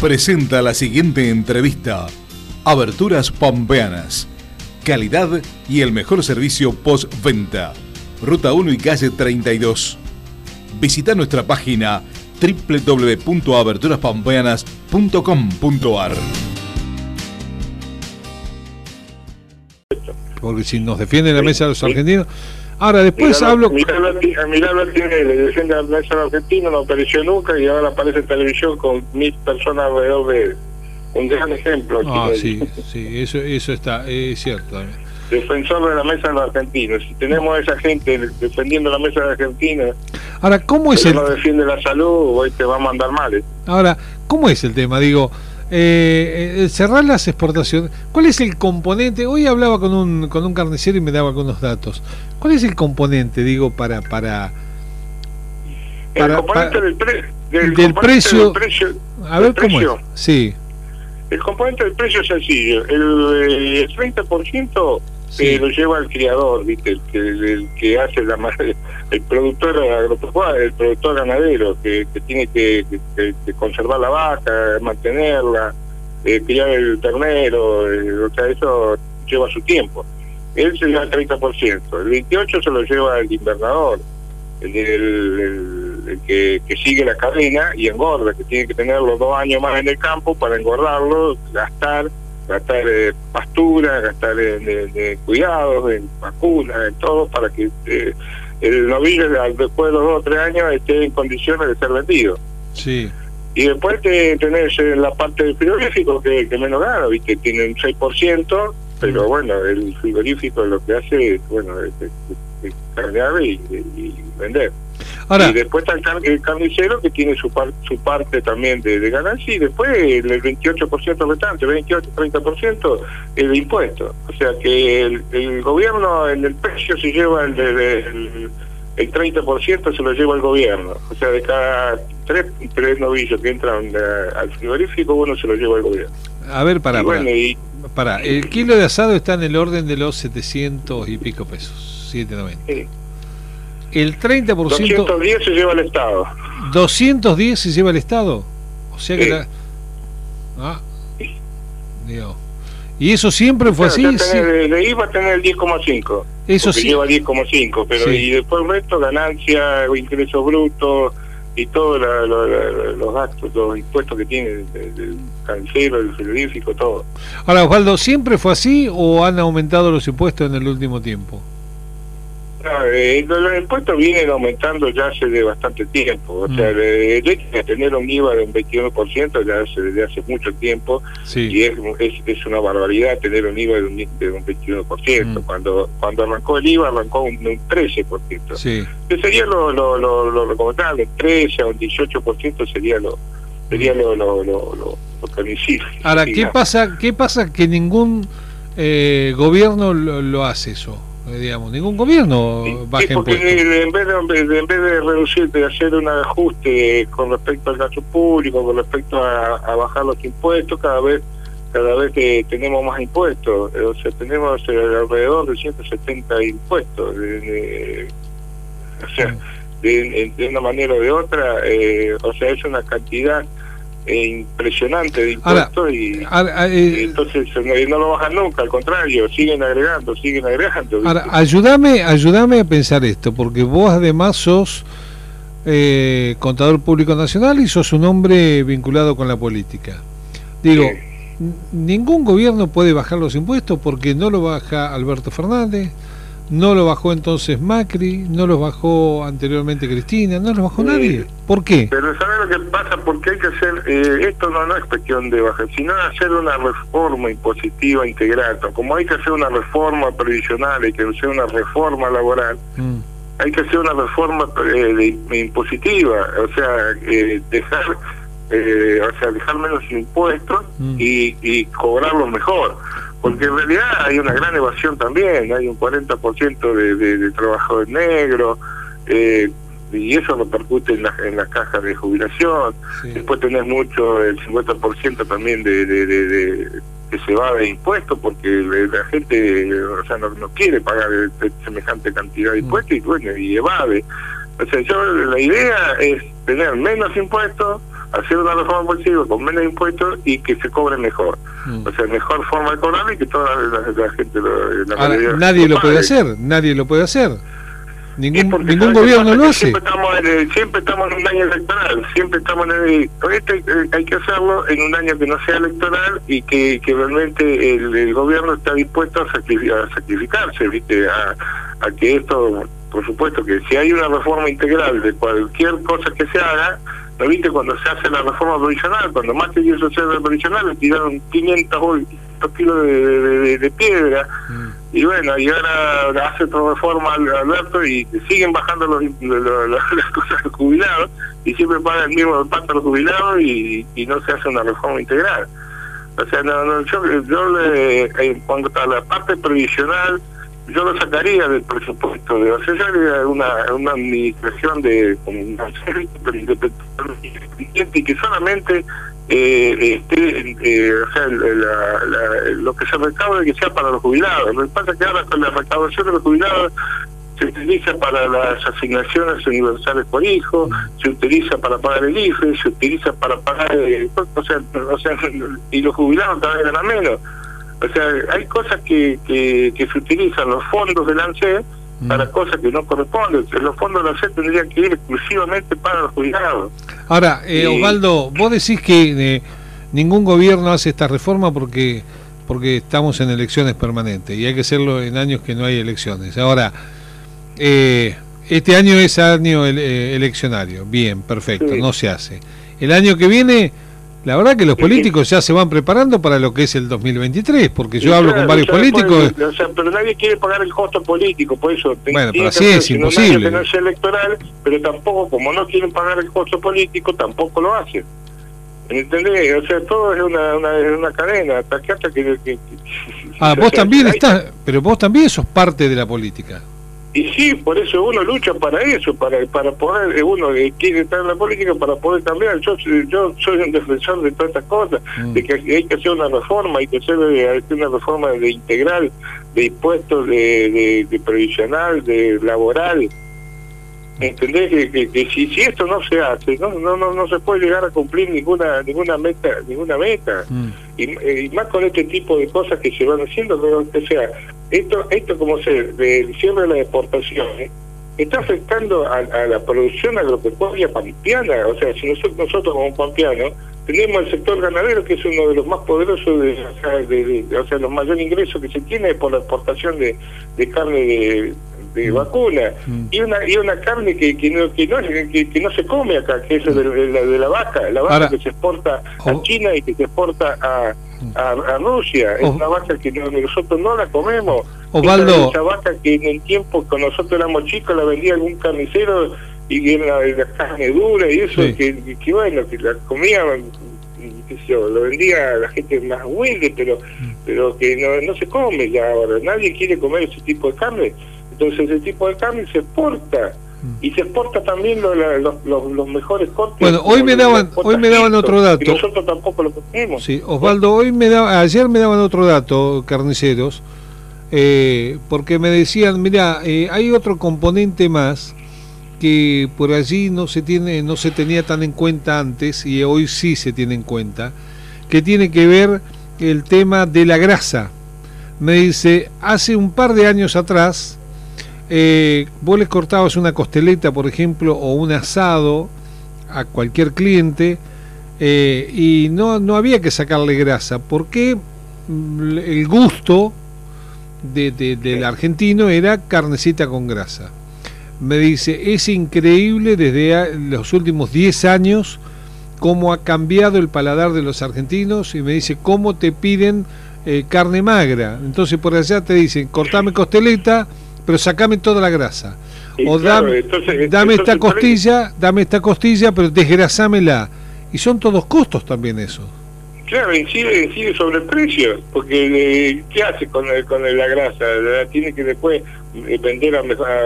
presenta la siguiente entrevista. Aberturas Pampeanas. Calidad y el mejor servicio postventa. Ruta 1 y calle 32. Visita nuestra página www.aberturaspampeanas.com.ar. Porque si nos defiende la mesa de los argentinos. Ahora, después Miralo- hablo. Miralo, al tiene, le defiende a la mesa argentina, no apareció nunca y ahora aparece en televisión con mil personas alrededor de él. Un gran ejemplo. Ah, sí, sí, eso, eso está, es cierto también. Defensor de la mesa de los argentinos. Si tenemos a esa gente defendiendo la mesa de Argentina, Ahora, ¿cómo es el, no defiende la salud, hoy te va a mandar mal. ¿eh? ahora, ¿cómo es el tema? Digo, eh, eh, cerrar las exportaciones. ¿Cuál es el componente? Hoy hablaba con un, con un carnicero y me daba algunos datos. ¿Cuál es el componente, digo, para, para, El componente para- del, pre- del componente precio- del precio. a ver cómo precio. es? Sí, El componente del precio es sencillo. El, el 30% Sí. eh, lo lleva el criador, ¿viste? El que, el que hace la ma- el productor agropecuario, el productor ganadero, que, tiene que, conservar la vaca, mantenerla, eh, criar el ternero, eh, o sea, eso lleva su tiempo. Él se lleva el 30%, el 28% se lo lleva el invernador, el, el- que, sigue la cadena y engorda, que tiene que tenerlo dos años más en el campo para engordarlo, gastar, gastar eh, pastura, gastar en- en cuidados, en vacunas, en todo, para que eh, el novillo al- después de los dos o tres años esté en condiciones de ser vendido. sí. Y después te, tenés eh, la parte del frigorífico que, que menos gana, ¿viste? Tiene un 6%, pero bueno, el frigorífico lo que hace es, bueno, es, es- es cargar y, y vender. Ahora, y después está el, car- el carnicero que tiene su, par- su parte también de, de ganancia y después el 28% restante, 28-30% el impuesto. O sea que el, el gobierno en el precio se lleva el, el, el 30% se lo lleva el gobierno. O sea, de cada tres, tres novillos que entran eh, al frigorífico, uno se lo lleva el gobierno. a ver, para, y bueno, y Para, el kilo de asado está en el orden de los 700 y pico pesos, 790. Sí. El 30%, 210 se lleva el Estado. 210 se lleva el Estado. O sea que Sí. la... Ah, digo. ¿Y eso siempre fue así? Ya Sí. de, IVA tener el 10,5. Eso sí. lleva 10,5, pero Sí. y después el resto, ganancia, ingresos brutos y todos los gastos, los impuestos que tiene el, el cancero, el frigorífico, todo. Ahora, Osvaldo, ¿siempre fue así o han aumentado los impuestos en el último tiempo? No, eh, los, impuestos vienen aumentando ya hace de bastante tiempo. O Mm. sea, el, el hecho de tener un IVA de un 21% ya hace, desde hace mucho tiempo y es, es, es una barbaridad tener un IVA de un, de un 21%. Mm. Cuando cuando arrancó el IVA arrancó un, un 13%. Sí. que sería lo, lo, lo, lo recomendable, 13 a un 18% sería lo sería lo, lo, lo, lo. Ahora, ¿qué pasa, ¿qué pasa que ningún eh, gobierno lo, lo hace eso? Eh, digamos, ningún gobierno Sí, baja sí, porque impuestos. en vez, de, en vez de reducir, de hacer un ajuste con respecto al gasto público, con respecto a, a bajar los impuestos, cada vez cada vez que tenemos más impuestos, eh, o sea, tenemos eh, alrededor de 170 impuestos. o sea, de, de una manera o de otra, eh, o sea, es una cantidad eh, impresionante de Ahora, impuestos y, Ahora, y eh, entonces no, no lo bajan nunca, al contrario, siguen agregando, siguen agregando. ¿viste? Ahora, ayúdame, ayúdame a pensar esto, porque vos además sos eh, contador público nacional y sos un hombre vinculado con la política. Digo, ningún gobierno puede bajar los impuestos porque no lo baja Alberto Fernández, no lo bajó entonces Macri, no los bajó anteriormente Cristina, no los bajó nadie. ¿Por qué? Pero ¿sabes lo que pasa? Porque hay que hacer, eh, esto no, no es cuestión de bajar, sino hacer una reforma impositiva integral. Como hay que hacer una reforma previsional, hay que hacer una reforma laboral, Mm, hay que hacer una reforma eh, de- de impositiva, o sea, eh, dejar eh, o sea, dejar menos impuestos Mm. y, y cobrarlos mejor. Porque en realidad hay una gran evasión también, hay un 40% de, de, de trabajo en negro, eh, y eso repercute en, la- en las cajas de jubilación. sí. Después tenés mucho, el 50% también de, de, de, de- que se va de impuestos porque la la gente o sea, no, no quiere pagar eh, semejante cantidad de Mm. impuestos y bueno, y evade. O sea, yo, la idea es tener menos impuestos, hacer una reforma positiva con menos impuestos y que se cobre mejor. Mm. O sea, mejor forma de cobrar y que toda la, gente lo, Nadie lo, puede hacer, nadie lo puede hacer. Ningún, ningún gobierno lo hace. Siempre estamos, en, siempre estamos en un año electoral, siempre estamos en el, este, eh, hay que hacerlo en un año que no sea electoral y que, que realmente el, gobierno está dispuesto a, sacrificarse, ¿viste? A, a que esto, por supuesto que si hay una reforma integral de cualquier cosa que se haga, ¿no viste? Cuando se hace la reforma provisional, cuando más quiso hacer la provisional, le tiraron 500 kilos de, de, piedra. Mm. Y bueno, y ahora hace otra reforma Alberto y siguen bajando los, las cosas de los jubilados y siempre pagan el mismo pacto a los jubilados y, y no se hace una reforma integral. O sea, no, no yo, yo le, en cuanto a la parte provisional, yo lo sacaría del presupuesto de o sea, una, una administración de y que solamente eh, eh, o sea, lo que se recaude que sea para los jubilados. Lo que pasa es que ahora con la recaudación de los jubilados se utiliza para las asignaciones universales por hijo, se utiliza para pagar el IFE, se utiliza para pagar, eh, o, sea, o sea, y los jubilados vez ganan menos. O sea, hay cosas que, que, se utilizan los fondos del ANSE para mm. cosas que no corresponden. Los fondos del ANSE tendrían que ir exclusivamente para los jubilados. Ahora, eh, Osvaldo, vos decís que eh, ningún gobierno hace esta reforma porque porque estamos en elecciones permanentes y hay que hacerlo en años que no hay elecciones. Ahora, eh, este año es año eh, eleccionario, bien, perfecto, no se hace. El año que viene la verdad que los políticos ya se van preparando para lo que es el 2023, porque yo hablo con varios políticos. o sea, pero nadie quiere pagar el costo político, por eso. Bueno, pero así es imposible. Que no es electoral, pero tampoco, como no quieren pagar el costo político, tampoco lo hacen. ¿Entendés? O sea, todo es una, una, una cadena. Hasta que, hasta que, ah, vos también estás, pero vos también sos parte de la política. Y sí, por eso uno lucha para eso, para para poder, eh, uno quiere estar en la política para poder cambiar. Yo yo soy un defensor de todas estas cosas, mm. de que hay que hacer una reforma, hay que hacer, eh, una reforma de integral, de impuestos, de, de, previsional, de laboral. ¿Entendés? Que, que, si, si esto no se hace, no, no no no se puede llegar a cumplir ninguna ninguna meta ninguna meta. Mm. Y, y, más con este tipo de cosas que se van haciendo, que sea esto, esto como se del cierre de las exportaciones, está afectando a, la producción agropecuaria pampeana. O sea, si nosotros, nosotros como pampeanos tenemos el sector ganadero, que es uno de los más poderosos, de, o, sea, los mayores ingresos que se tiene por la exportación de, carne de, de mm. vacuna mm. y una y una carne que, que, no, que, no, que, no se come acá que es de, la, de la vaca la vaca que se exporta a oh. China y que se exporta a, a, Rusia. Es una vaca que nosotros no la comemos. Osvaldo. Esa vaca que en el tiempo que nosotros éramos chicos la vendía algún carnicero y era la, carne dura y eso, que, que, bueno, que la comía, yo, lo vendía la gente más humilde, pero, mm. pero que no, no se come ya ahora. Nadie quiere comer ese tipo de carne. Entonces ese tipo de carne se exporta y se exporta también lo, los mejores cortes. Bueno, hoy me daban hoy me daban otro dato. Y nosotros tampoco lo tenemos. Sí, Osvaldo, hoy me daba, ayer me daban otro dato, carniceros, eh, porque me decían, mira, eh, hay otro componente más que por allí no se tiene no se tenía tan en cuenta antes y hoy sí se tiene en cuenta, que tiene que ver el tema de la grasa. Me dice, hace un par de años atrás eh, vos les cortabas una costeleta, por ejemplo, o un asado a cualquier cliente eh, y no, no había que sacarle grasa, porque mm, el gusto de, del argentino era carnecita con grasa. Me dice, es increíble desde los últimos 10 años cómo ha cambiado el paladar de los argentinos y me dice, cómo te piden eh, carne magra. Entonces por allá te dicen, cortame costeleta pero sacame toda la grasa. o dame, dame esta costilla, dame esta costilla, pero desgrasámela. Y son todos costos también eso. Claro, incide, incide sobre el precio, porque eh, ¿qué hace con, con la grasa? La tiene que después eh, vender a,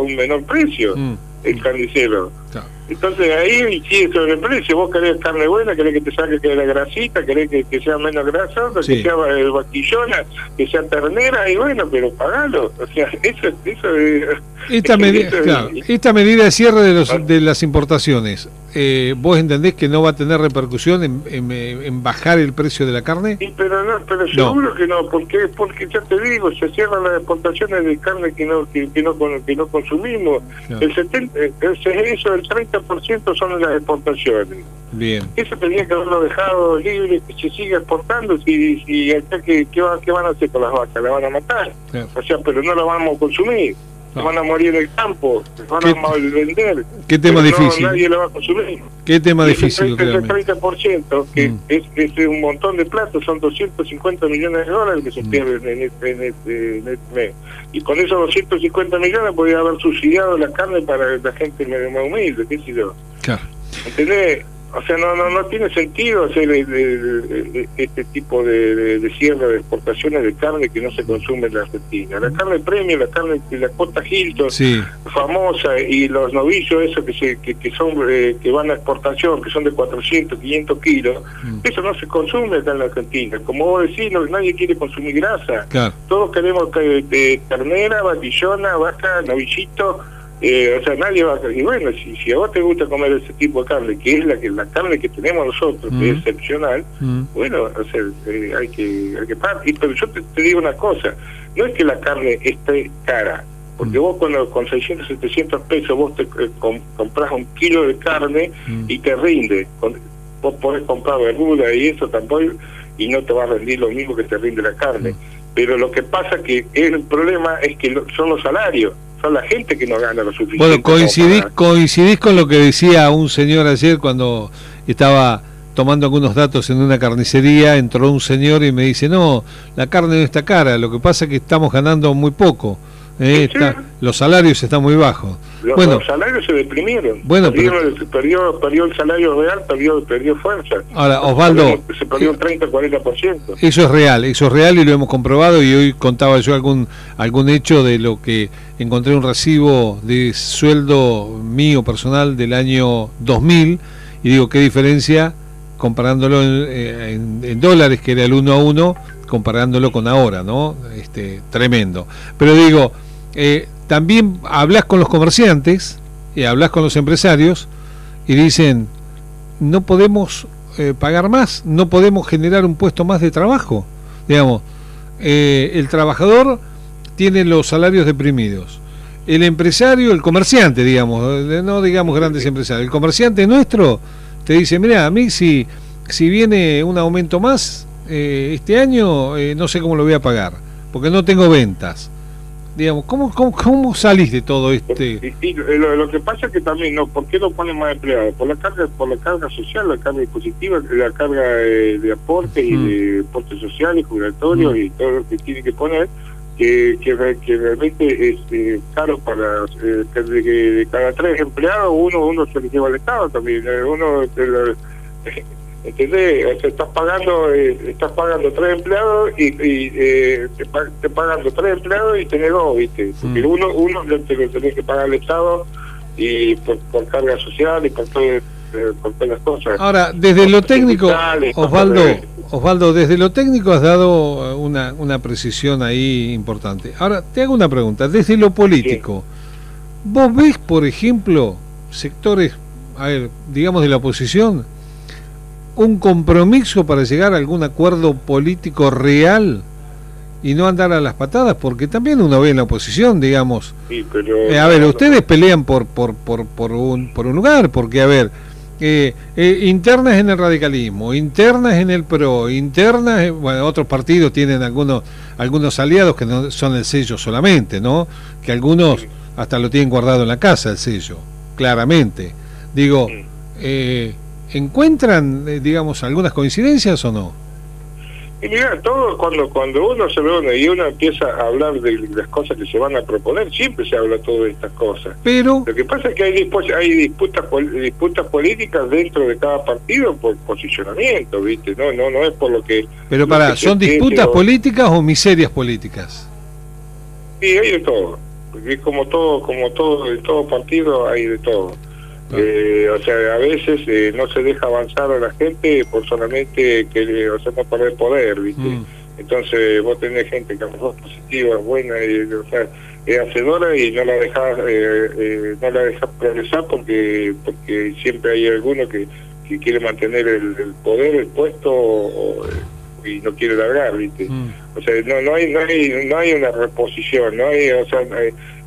un menor precio. Mm. El carnicero. Claro. Entonces ahí el precio. Vos querés carne buena, querés que te saque que la grasita, querés que, que sea menos grasosa, Sí. que sea eh, vaquillona, que sea ternera, y bueno, pero pagalo. O sea, eso, eso es... Esta, es medida, eso es- claro, esta medida de cierre de, los, de las importaciones, eh, ¿vos entendés que no va a tener repercusión en, en, eh, en bajar el precio de la carne? Sí, pero no, pero seguro que no, porque porque ya te digo, se cierran las exportaciones de carne que no que, que no que no consumimos. Claro. El 70, eh, ese- eso, el 30% son las exportaciones. Bien. Eso tenía que haberlo dejado libre, que se siga exportando. Si, si ¿qué, qué, va- qué van a hacer con las vacas? ¿La van a matar? Claro. O sea, pero no la vamos a consumir. No. Van a morir en el campo, van ¿Qué- a mal- vender. qué tema pero no, difícil. nadie la va a consumir. Qué tema Y difícil 30, ese realmente. 30% que Mm. es, es un montón de plata, son 250 millones de dólares que se Mm. pierden en este, en, este, en este mes. Y con esos 250 millones podría haber subsidiado la carne para la gente más humilde, qué sé yo. Claro. ¿Entendés? O sea, no no no tiene sentido hacer el- el- el- este tipo de, de, de cierre de exportaciones de carne que no se consume en la Argentina. La carne premium, la carne de la Costa Hilton, Sí, famosa y los novillos esos que se que, que son eh, que van a exportación que son de 400 500 kilos Mm. eso no se consume acá en la Argentina como vos decís no- nadie quiere consumir grasa claro. todos queremos que- eh, ternera batillona vaca novillito eh, o sea nadie va a y bueno si, si a vos te gusta comer ese tipo de carne que es la que la carne que tenemos nosotros que es Mm. excepcional Mm. bueno, o sea, eh, hay que hay que. Y, Pero yo te, te digo una cosa, no es que la carne esté cara, porque Mm. vos cuando con 600, 700 pesos vos te eh, com- compras un kilo de carne y te rinde. Con- vos podés comprar verdura y eso tampoco y no te va a rendir lo mismo que te rinde la carne. Pero lo que pasa que el problema es que lo- son los salarios, son la gente que no gana lo suficiente. Bueno, coincidís, para- coincidís con lo que decía un señor ayer cuando estaba tomando algunos datos en una carnicería, entró un señor y me dice, no, la carne no está cara, lo que pasa es que estamos ganando muy poco, eh, está- los salarios están muy bajos. Los, bueno, los salarios se deprimieron. Bueno, perdió, pero- perdió, perdió el salario real, perdió, perdió fuerza. ahora, Osvaldo, Se perdió un 30-40%. Eso es real, eso es real y lo hemos comprobado y hoy contaba yo algún algún hecho de lo que encontré un recibo de sueldo mío personal del año 2000 y digo qué diferencia comparándolo en, eh, en- en dólares que era el uno a uno comparándolo con ahora, ¿no? Este tremendo. Pero digo, eh, también hablas con los comerciantes y hablas con los empresarios y dicen no podemos eh, pagar más, no podemos generar un puesto más de trabajo. Digamos, eh, el trabajador tiene los salarios deprimidos. El empresario, el comerciante, digamos, eh, no digamos grandes empresarios, el comerciante nuestro te dice, mira, a mí si, si viene un aumento más eh, este año, eh, no sé cómo lo voy a pagar, porque no tengo ventas. Digamos, ¿cómo, cómo, cómo salís de todo este? Y, y lo, lo que pasa es que también, no ¿por qué no ponen más empleados? Por la carga por la carga social, la carga impositiva, la carga eh, de aportes y de aportes sociales, jubilatorios Mm. y todo lo que tiene que poner, que, que, re- que realmente es eh, caro para eh, que de, de cada tres empleados, uno uno se le lleva al Estado también. eh, Uno de los- ¿Entendés? O sea, estás pagando eh, estás pagando tres empleados y, y eh, te, pa- te pagando tres empleados y tenés dos, ¿viste? Porque Mm. uno, uno lo te lo tenés que pagar al Estado y por, por carga social y por, todo, eh, por todas las cosas. Ahora, desde lo técnico, Osvaldo, Osvaldo, desde lo técnico has dado una, una precisión ahí importante. Ahora, te hago una pregunta, desde lo político, ¿vos ves, por ejemplo, sectores, a ver, digamos de la oposición, un compromiso para llegar a algún acuerdo político real y no andar a las patadas? Porque también uno ve en la oposición, digamos, Sí, pero, eh, a ver, ustedes pelean por, por, por, por, un, por un lugar, porque, a ver, eh, eh, internas en el radicalismo, internas en el PRO, internas, en- bueno, otros partidos tienen algunos, algunos aliados que no son el sello solamente, ¿no? Que algunos hasta lo tienen guardado en la casa, el sello, claramente. Digo, Sí. eh, ¿encuentran, eh, digamos, algunas coincidencias o no? Y mira, todo cuando cuando uno se reúne y uno empieza a hablar de las cosas que se van a proponer, siempre se habla todo de estas cosas. Pero, Lo que pasa es que hay, dispu- hay disputas pol- disputas políticas dentro de cada partido por posicionamiento, ¿viste? No no no es por lo que... pero lo para, que ¿son disputas o- políticas o miserias políticas? Sí, hay de todo. porque como todo, como todo, en todo partido hay de todo. Eh, o sea, a veces eh, no se deja avanzar a la gente por solamente que, sea, no perder poder, ¿viste? Mm. Entonces vos tenés gente que a lo mejor es positiva, buena, y, o sea, es hacedora y no la dejas eh, eh, no la dejas progresar porque porque siempre hay alguno que, que quiere mantener el, poder, el puesto y no quiere largar, ¿viste? Mm. O sea, no, no, hay, no, hay, no hay una reposición, no hay, o sea,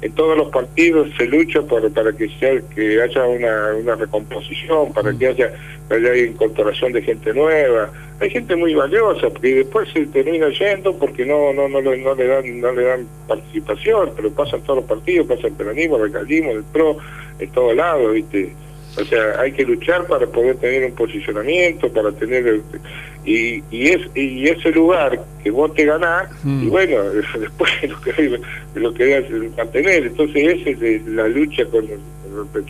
en todos los partidos se lucha por, para que sea que haya una, una recomposición, para que haya, haya incorporación de gente nueva. Hay gente muy valiosa que después se termina yendo porque no no no, no le dan no le dan participación, pero pasa en todos los partidos, pasa el peronismo, el recalismo, el PRO, en todos lados, ¿viste? O sea, hay que luchar para poder tener un posicionamiento, para tener... Y, y, es, y ese lugar que vos te ganás, y mm. bueno, después lo que lo querés mantener. Entonces esa es la lucha con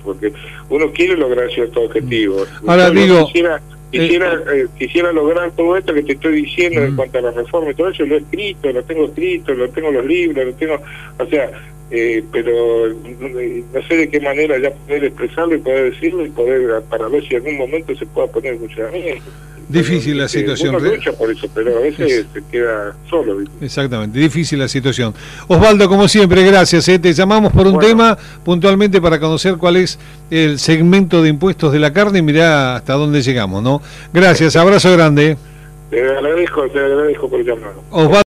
porque uno quiere lograr ciertos objetivos. Ahora digo... Quisiera, quisiera, eh, quisiera lograr todo esto que te estoy diciendo en mm. cuanto a la reforma y todo eso, lo he escrito, lo tengo escrito, lo tengo los libros, lo tengo... O sea, eh, pero no sé de qué manera ya poder expresarlo y poder decirlo y poder para ver si en algún momento se pueda poner en funcionamiento. Difícil la situación. Uno lucha por eso, pero a veces se queda solo. Exactamente, difícil la situación. Osvaldo, como siempre, gracias. ¿eh? Te llamamos por un tema puntualmente para conocer cuál es el segmento de impuestos de la carne y mirá hasta dónde llegamos, ¿no? Gracias, abrazo grande. Te agradezco, te agradezco por llamarnos. Osvaldo